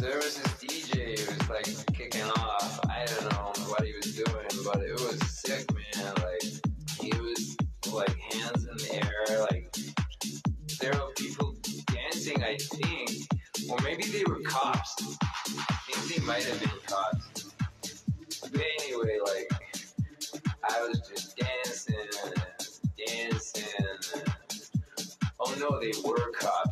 there was this DJ who was like kicking off. I don't know what he was doing, but it was sick, man. Like he was like hands in the air, like there were people dancing. I think, or maybe they were cops. I think they might have been cops. But anyway, like I was just dancing dancing. Oh no, they were cops.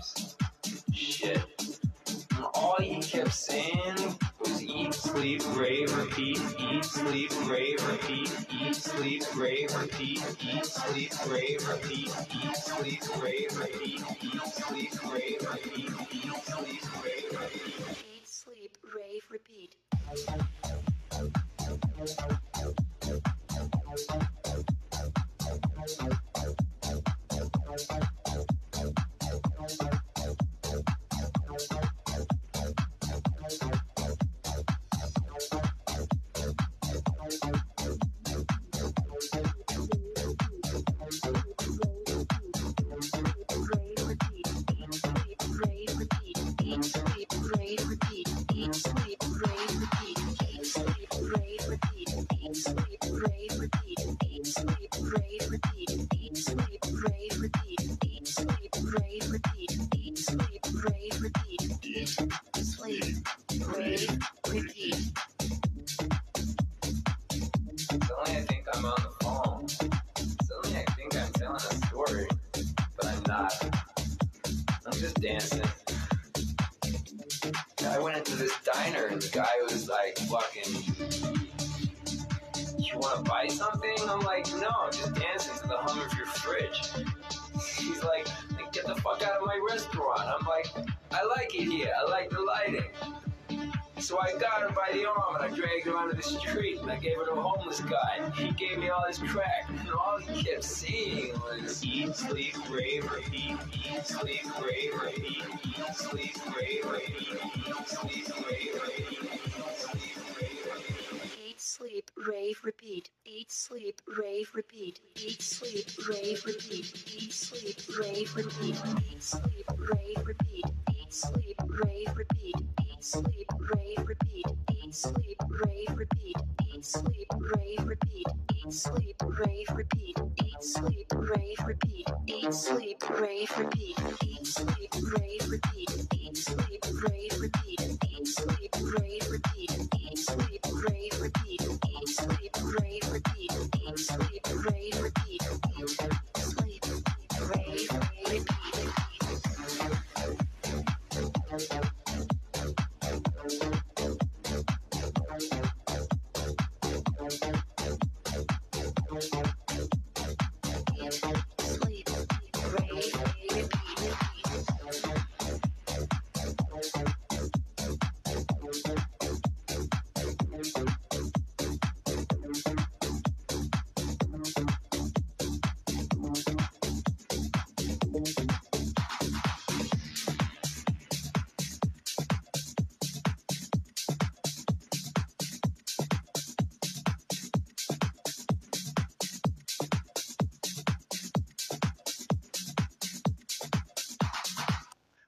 All he kept saying was eat, sleep, rave, repeat, eat, sleep, rave, repeat, eat, sleep, rave, repeat, eat, sleep, rave, repeat, eat, sleep, rave, repeat, eat, sleep, Just dancing. I went into this diner and the guy was like fucking you wanna buy something? I'm like, no, I'm just dancing to the hum of your fridge. He's like, get the fuck out of my restaurant. I'm like, I like it here. I like the lighting. So I got her by the arm and I dragged her onto the street and I gave her to a homeless guy. He gave me all his crack and all he kept saying was eat, sleep, rave, repeat, eat, sleep, rave, repeat, eat, sleep, rave, repeat, eat, sleep, rave, repeat, eat, sleep, rave, repeat. Eat, sleep, rave, repeat. Eat, sleep, rave, repeat. Eat, sleep, rave, repeat. Eat, sleep, rave, repeat. Eat, sleep, rave, repeat. Eat, sleep, for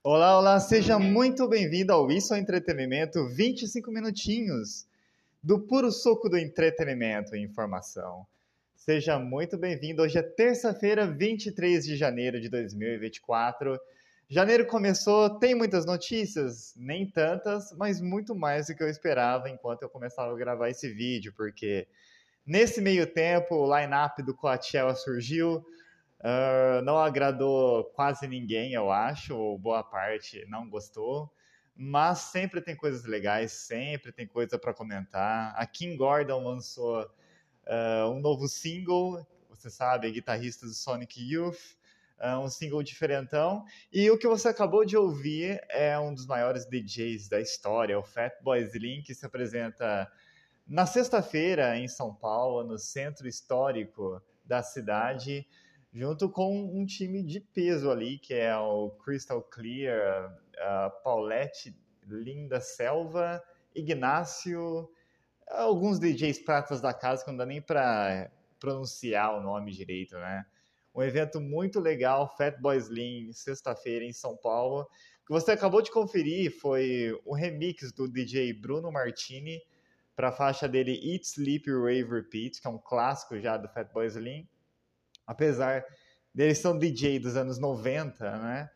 Olá, olá, seja muito bem-vindo ao Isso é Entretenimento 25 minutinhos do puro suco do entretenimento e informação. Seja muito bem-vindo. Hoje é terça-feira, 23 de janeiro de 2024. Janeiro começou, tem muitas notícias, nem tantas, mas muito mais do que eu esperava enquanto eu começava a gravar esse vídeo, porque nesse meio tempo o line-up do Coachella surgiu, Uh, não agradou quase ninguém, eu acho, ou boa parte não gostou. Mas sempre tem coisas legais, sempre tem coisa para comentar. A Kim Gordon lançou uh, um novo single, você sabe, guitarrista do Sonic Youth, uh, um single diferentão. E o que você acabou de ouvir é um dos maiores DJs da história, o Fatboy Slim, que se apresenta na sexta-feira em São Paulo, no centro histórico da cidade junto com um time de peso ali, que é o Crystal Clear, a Paulette Linda Selva, Ignácio, alguns DJs pratas da casa que não dá nem para pronunciar o nome direito, né? Um evento muito legal, Fatboy Slim, sexta-feira em São Paulo. que você acabou de conferir foi o remix do DJ Bruno Martini para a faixa dele Eat, Sleep, Rave, Repeat, que é um clássico já do Fatboy Slim. Apesar deles um DJ dos anos 90, né?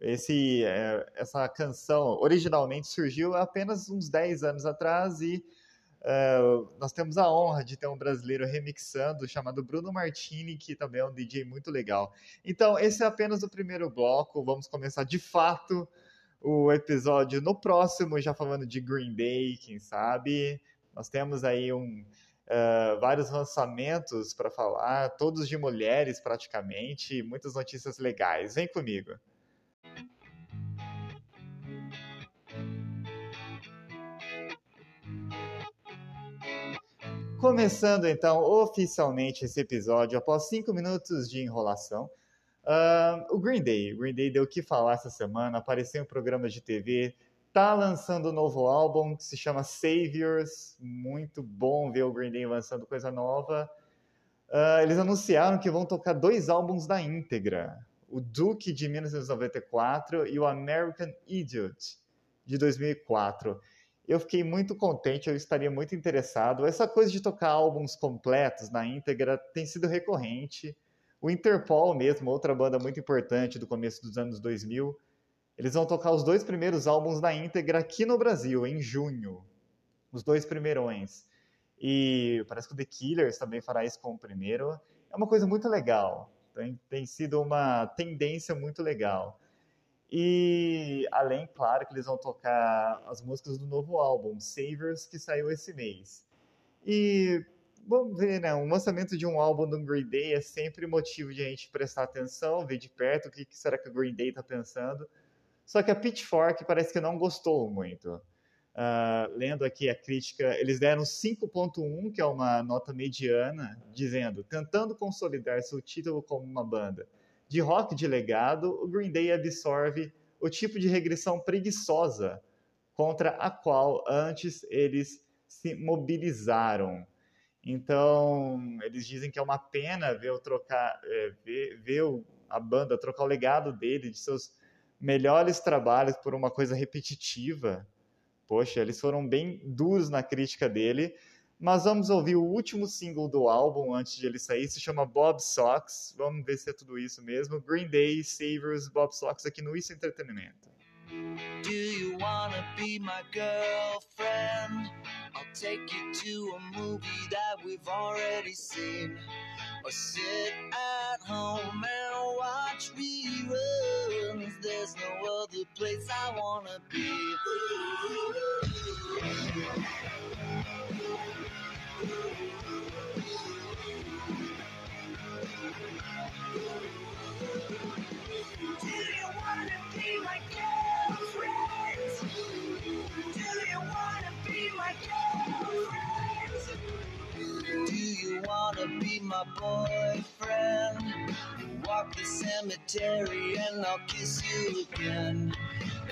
Esse, é, essa canção originalmente surgiu apenas uns 10 anos atrás e Uh, nós temos a honra de ter um brasileiro remixando chamado Bruno Martini, que também é um DJ muito legal. Então, esse é apenas o primeiro bloco. Vamos começar de fato o episódio no próximo, já falando de Green Day, quem sabe. Nós temos aí um, uh, vários lançamentos para falar, todos de mulheres praticamente, muitas notícias legais. Vem comigo. Começando então oficialmente esse episódio, após cinco minutos de enrolação, uh, o Green Day. O Green Day deu o que falar essa semana, apareceu em programas de TV, tá lançando um novo álbum que se chama Saviors. Muito bom ver o Green Day lançando coisa nova. Uh, eles anunciaram que vão tocar dois álbuns na íntegra: o Duke de 1994 e o American Idiot de 2004 eu fiquei muito contente, eu estaria muito interessado. Essa coisa de tocar álbuns completos na íntegra tem sido recorrente. O Interpol mesmo, outra banda muito importante do começo dos anos 2000, eles vão tocar os dois primeiros álbuns na íntegra aqui no Brasil, em junho. Os dois primeirões. E parece que o The Killers também fará isso com o primeiro. É uma coisa muito legal. Tem, tem sido uma tendência muito legal. E além, claro, que eles vão tocar as músicas do novo álbum, Savers, que saiu esse mês. E vamos ver, né? Um lançamento de um álbum do Green Day é sempre motivo de a gente prestar atenção, ver de perto o que, será que o Green Day está pensando. Só que a Pitchfork parece que não gostou muito. Uh, lendo aqui a crítica, eles deram 5.1, que é uma nota mediana, dizendo, tentando consolidar seu título como uma banda de rock de legado, o Green Day absorve o tipo de regressão preguiçosa contra a qual antes eles se mobilizaram. Então, eles dizem que é uma pena ver, o trocar, é, ver, ver a banda trocar o legado dele, de seus melhores trabalhos, por uma coisa repetitiva. Poxa, eles foram bem duros na crítica dele, mas vamos ouvir o último single do álbum antes de ele sair, se chama Bob Sox. Vamos ver se é tudo isso mesmo. Green Day, Savers, Bob Sox aqui no Isso Entretenimento. Do you wanna be my girlfriend? I'll take you to a movie that we've already seen. Or sit at home and watch reruns. there's no other place I wanna be. Do you wanna be my girlfriend? Do you wanna be my girlfriend? Do you wanna be my boyfriend? Walk the cemetery and I'll kiss you again.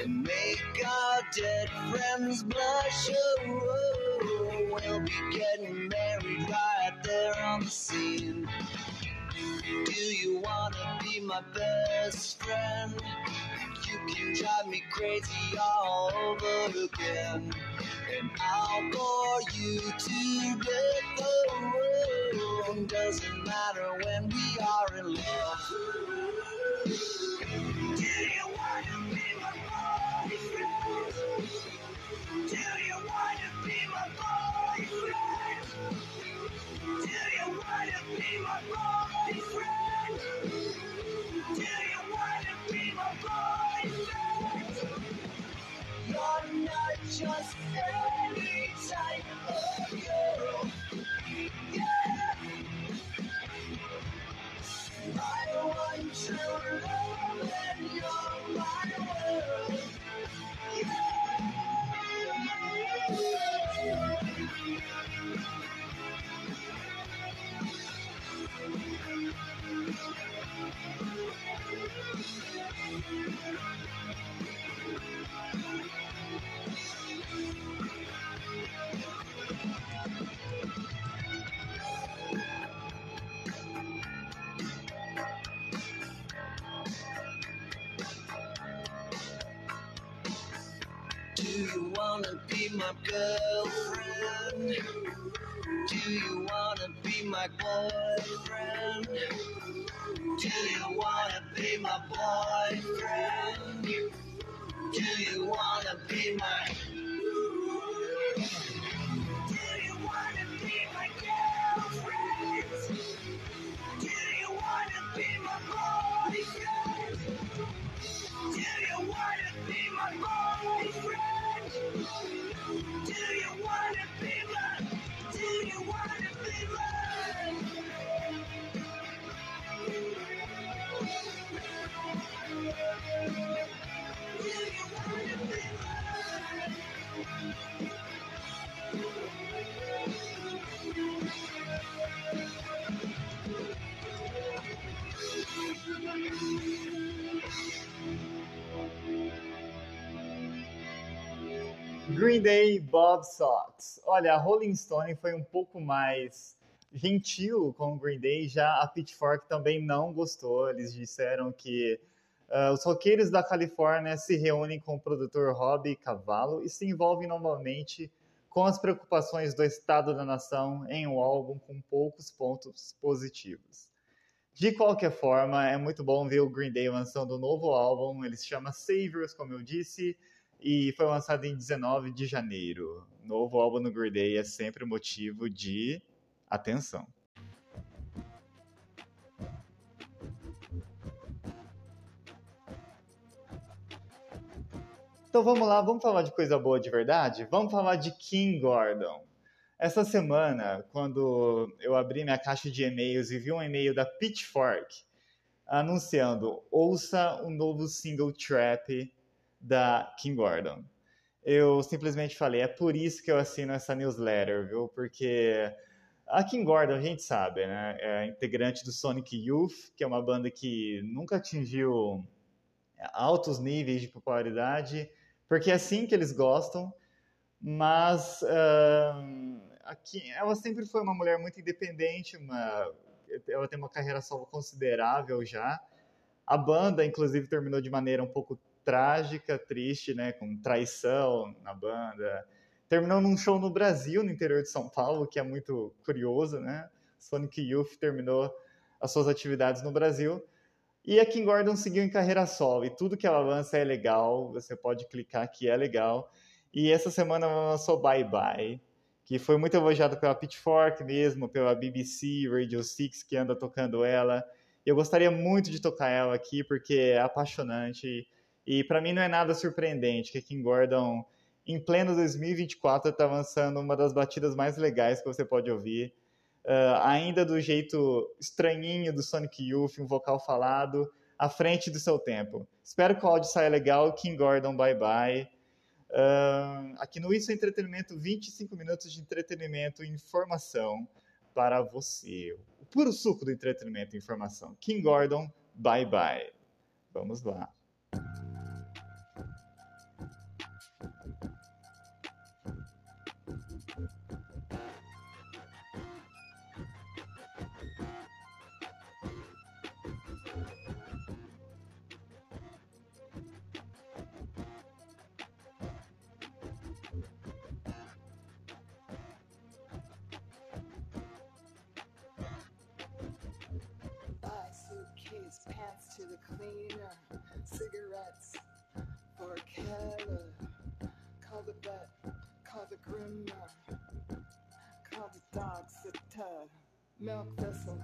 And make our dead friends blush. Oh, we'll be getting married right there on the scene. Do you wanna be my best friend? You can drive me crazy all over again. And I'll bore you to death. Oh, doesn't matter when we are in love. Do you wanna be my boyfriend? Do you wanna be my boyfriend? Do you wanna be my? My girlfriend? Do you wanna be my boyfriend? Do you wanna be my boyfriend? Do you wanna be my Bob Sox. Olha, a Rolling Stone foi um pouco mais gentil com o Green Day, já a Pitchfork também não gostou. Eles disseram que ah, os roqueiros da Califórnia se reúnem com o produtor Robbie Cavallo e se envolvem normalmente com as preocupações do estado da nação em um álbum com poucos pontos positivos. De qualquer forma, é muito bom ver o Green Day lançando um novo álbum. Ele se chama Saviors, como eu disse, e foi lançado em 19 de janeiro. Novo álbum no Green Day é sempre motivo de atenção. Então vamos lá, vamos falar de coisa boa de verdade? Vamos falar de King Gordon. Essa semana, quando eu abri minha caixa de e-mails e vi um e-mail da Pitchfork anunciando ouça o novo single Trap da King Gordon. Eu simplesmente falei, é por isso que eu assino essa newsletter, viu? Porque a King Gordon, a gente sabe, né? É integrante do Sonic Youth, que é uma banda que nunca atingiu altos níveis de popularidade, porque é assim que eles gostam, mas ahn, aqui, ela sempre foi uma mulher muito independente, uma, ela tem uma carreira solo considerável já. A banda, inclusive, terminou de maneira um pouco trágica, triste, né, com traição na banda. Terminou num show no Brasil, no interior de São Paulo, que é muito curioso, né? Sonic Youth terminou as suas atividades no Brasil. E a Kim Gordon seguiu em carreira solo, e tudo que ela lança é legal, você pode clicar que é legal. E essa semana ela lançou Bye Bye, que foi muito elogiado pela Pitchfork mesmo, pela BBC, Radio 6, que anda tocando ela. Eu gostaria muito de tocar ela aqui, porque é apaixonante. E para mim não é nada surpreendente que Kim Gordon, em pleno 2024, está lançando uma das batidas mais legais que você pode ouvir. Ah, ainda do jeito estranhinho do Sonic Youth, um vocal falado, à frente do seu tempo. Espero que o áudio saia legal. King Gordon, bye bye. Ah, aqui no Isso é Entretenimento, 25 minutos de entretenimento e informação para você. O puro suco do entretenimento e informação. King Gordon, bye bye. Vamos lá. Dog sitter. Milk thistle,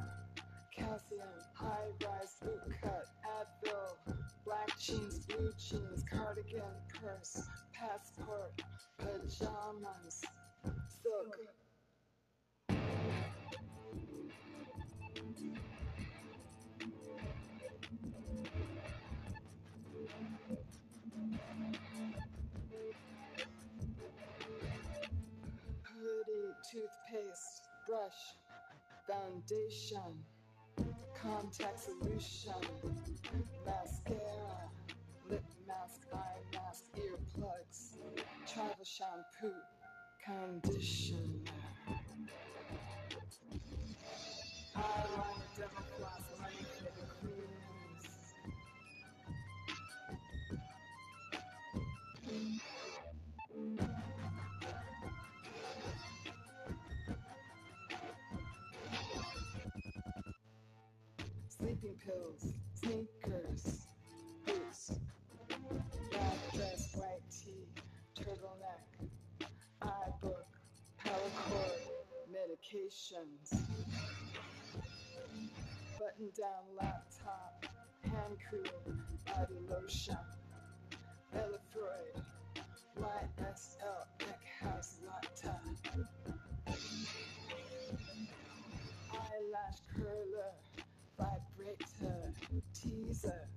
calcium, high rise boot cut, Advil, black jeans, blue jeans, cardigan, purse, passport, pajamas, silk. Brush, foundation, contact solution, mascara, lip mask, eye mask, earplugs, travel shampoo, conditioner. Eyeliner, sleeping pills, sneakers, boots, black dress, white tee, turtleneck, iBook, power cord, medications, button down laptop, hand cream, body lotion, Elefroid, YSL, Jesus.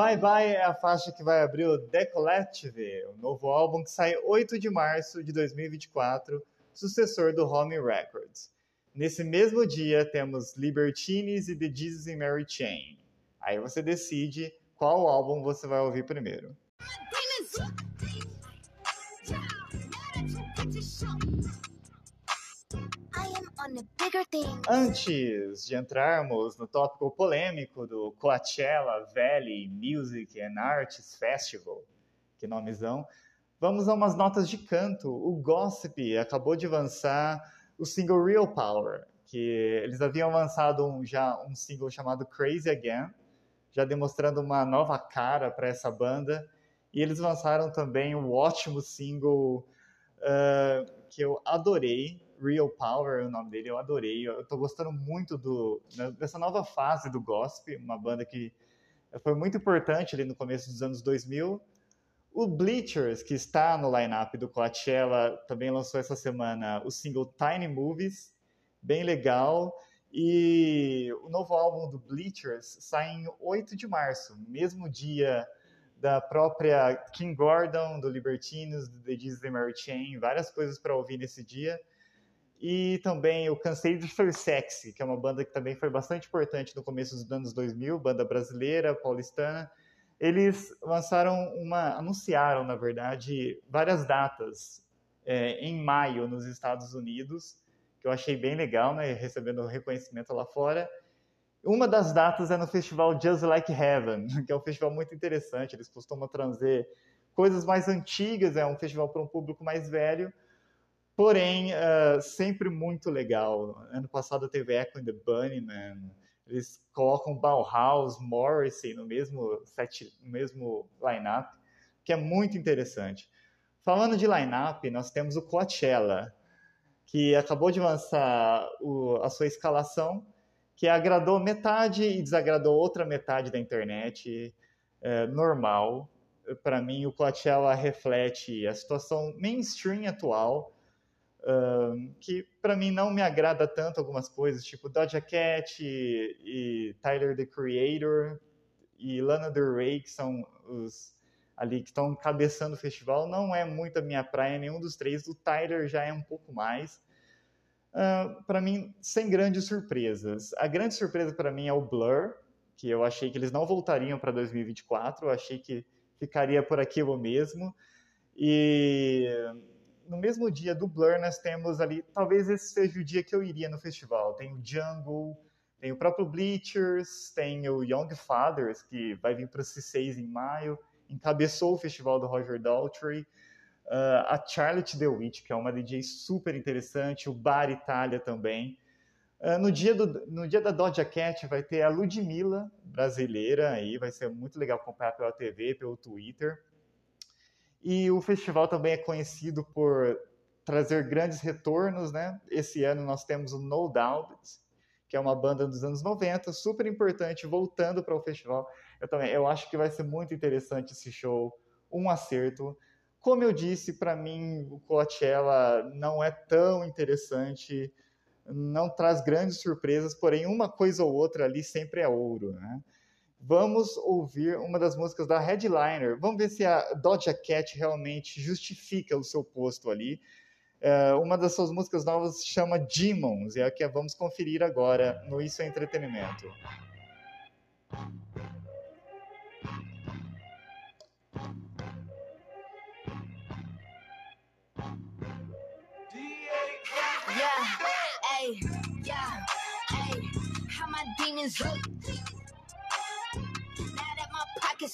Bye Bye é a faixa que vai abrir o The Collective, o novo álbum que sai 8 de março de 2024, sucessor do Home Records. Nesse mesmo dia temos Libertines e The Jesus and Mary Chain. Aí você decide qual álbum você vai ouvir primeiro. I Antes de entrarmos no tópico polêmico do Coachella Valley Music and Arts Festival, que nomezão, vamos a umas notas de canto. O Gossip acabou de lançar o single Real Power, que eles haviam lançado um- já um single chamado Crazy Again, já demonstrando uma nova cara para essa banda. E eles lançaram também um ótimo single ah, que eu adorei, Real Power é o nome dele, eu adorei. Eu tô gostando muito do, né, dessa nova fase do gospel, uma banda que foi muito importante ali no começo dos anos 2000. O Bleachers, que está no line-up do Coachella, também lançou essa semana o single Tiny Movies, bem legal. E o novo álbum do Bleachers sai em 8 de março, mesmo dia da própria King Gordon, do Libertinos, do The and Mary Chain, várias coisas para ouvir nesse dia. E também o Cansei de Ser Sexy, que é uma banda que também foi bastante importante no começo dos anos 2000, banda brasileira, paulistana. Eles lançaram uma, anunciaram, na verdade, várias datas é, em maio nos Estados Unidos, que eu achei bem legal, né, recebendo reconhecimento lá fora. Uma das datas é no festival Just Like Heaven, que é um festival muito interessante. Eles costumam trazer coisas mais antigas, é um festival para um público mais velho, porém ah, sempre muito legal. Ano passado teve Echo and the Bunnymen, eles colocam Bauhaus, Morrissey no mesmo set, no mesmo line-up, que é muito interessante. Falando de line-up, nós temos o Coachella, que acabou de lançar o- a sua escalação, que agradou metade e desagradou outra metade da internet, é, normal. Para mim, o Coachella reflete a situação mainstream atual, que para mim não me agrada tanto algumas coisas, tipo Doja Cat e, e Tyler, the Creator, e Lana Del Rey, que são os ali que estão cabeçando o festival. Não é muito a minha praia, nenhum dos três. O Tyler já é um pouco mais. Uh, para mim, sem grandes surpresas. A grande surpresa para mim é o Blur, que eu achei que eles não voltariam para 2024, eu achei que ficaria por aquilo mesmo. E no mesmo dia do Blur, nós temos ali, talvez esse seja o dia que eu iria no festival. Tem o Jungle, tem o próprio Bleachers, tem o Young Fathers, que vai vir para o C6 em maio, encabeçou o festival do Roger Daltrey. Uh, a Charlotte DeWitt, que é uma DJ super interessante, o Bar Itália também. Uh, no, dia do, no dia da Doja Cat vai ter a Ludmilla, brasileira, aí vai ser muito legal acompanhar pela TV, pelo Twitter. E o festival também é conhecido por trazer grandes retornos, né? Esse ano nós temos o No Doubt, que é uma banda dos anos 90, super importante, voltando para o festival. Eu também, eu acho que vai ser muito interessante esse show, um acerto. Como eu disse, para mim o Coachella não é tão interessante, não traz grandes surpresas, porém uma coisa ou outra ali sempre é ouro, né? Vamos ouvir uma das músicas da Headliner. Vamos ver se a Doja Cat realmente justifica o seu posto ali. É, uma das suas músicas novas se chama Demons, e é a que vamos conferir agora no Isso é Entretenimento. Yeah, hey, yeah, hey, how my demons look. How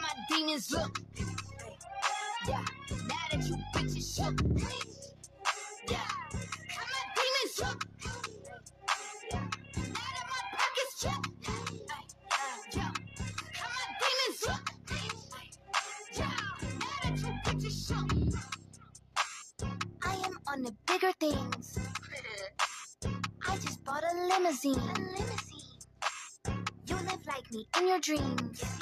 my demons look. Yeah, now that you bitches shook. Yeah. I am on the bigger things. I just bought a limousine. A limousine. Dreams.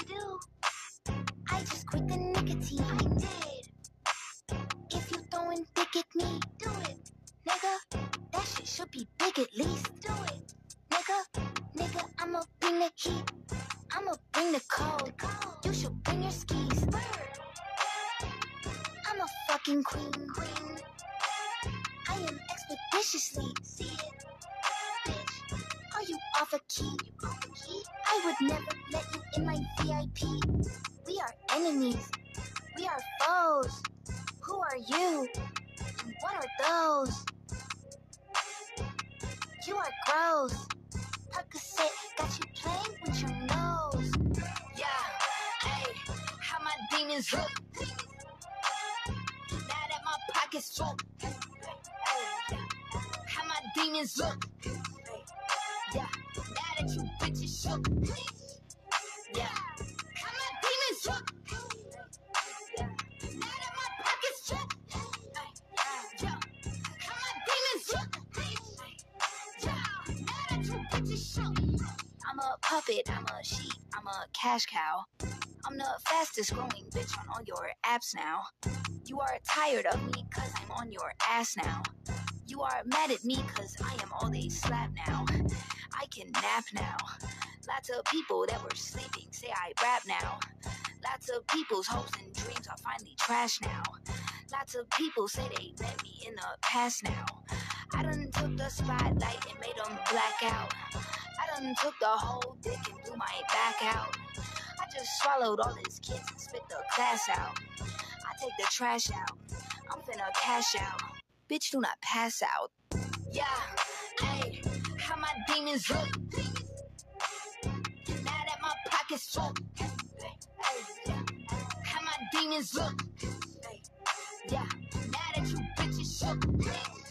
Those? You are gross. Percocet got you playing with your nose. Yeah, hey, how my demons look. Now that my pockets full. Hey, how my demons look. Cash cow. I'm the fastest growing bitch on all your apps now. You are tired of me cause I'm on your ass now. You are mad at me cause I am all they slap now. I can nap now. Lots of people that were sleeping say I rap now. Lots of people's hopes and dreams are finally trash now. Lots of people say they met me in the past now. I done took the spotlight and made them black out. Took the whole dick and blew my back out. I just swallowed all his kids and spit the class out. I take the trash out. I'm finna cash out. Bitch, do not pass out. Yeah, hey, how my demons look. Now that my pockets full. How my demons look. Yeah, now that you bitches shook.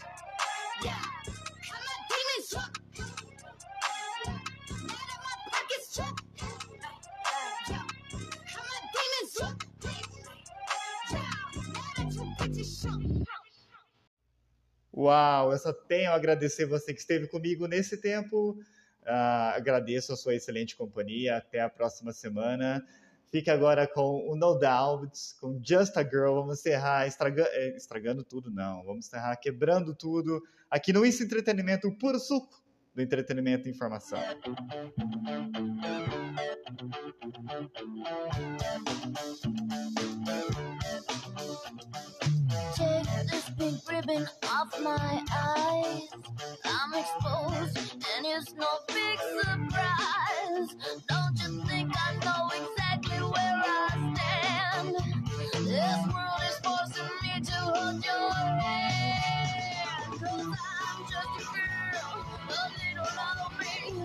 Uau, eu só tenho a agradecer você que esteve comigo nesse tempo. Ah, agradeço a sua excelente companhia. Até a próxima semana. Fique agora com o No Doubt, com Just a Girl. Vamos encerrar estraga- eh, estragando tudo, não. Vamos encerrar quebrando tudo aqui no Isso Entretenimento, puro suco do entretenimento e informação. Take this pink ribbon off my eyes. I'm exposed, and it's no big surprise. Don't you think I know exactly where I stand? This world is forcing me to hold your hand.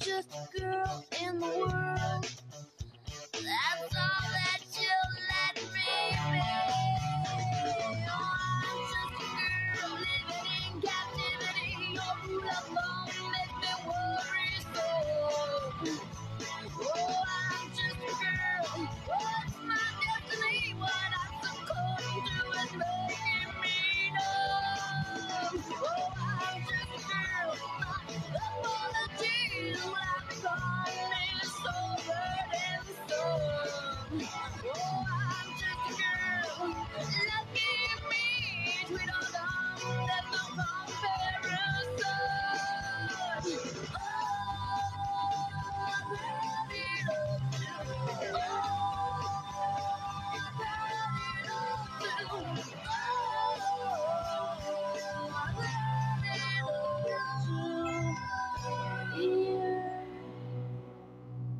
just a girl in the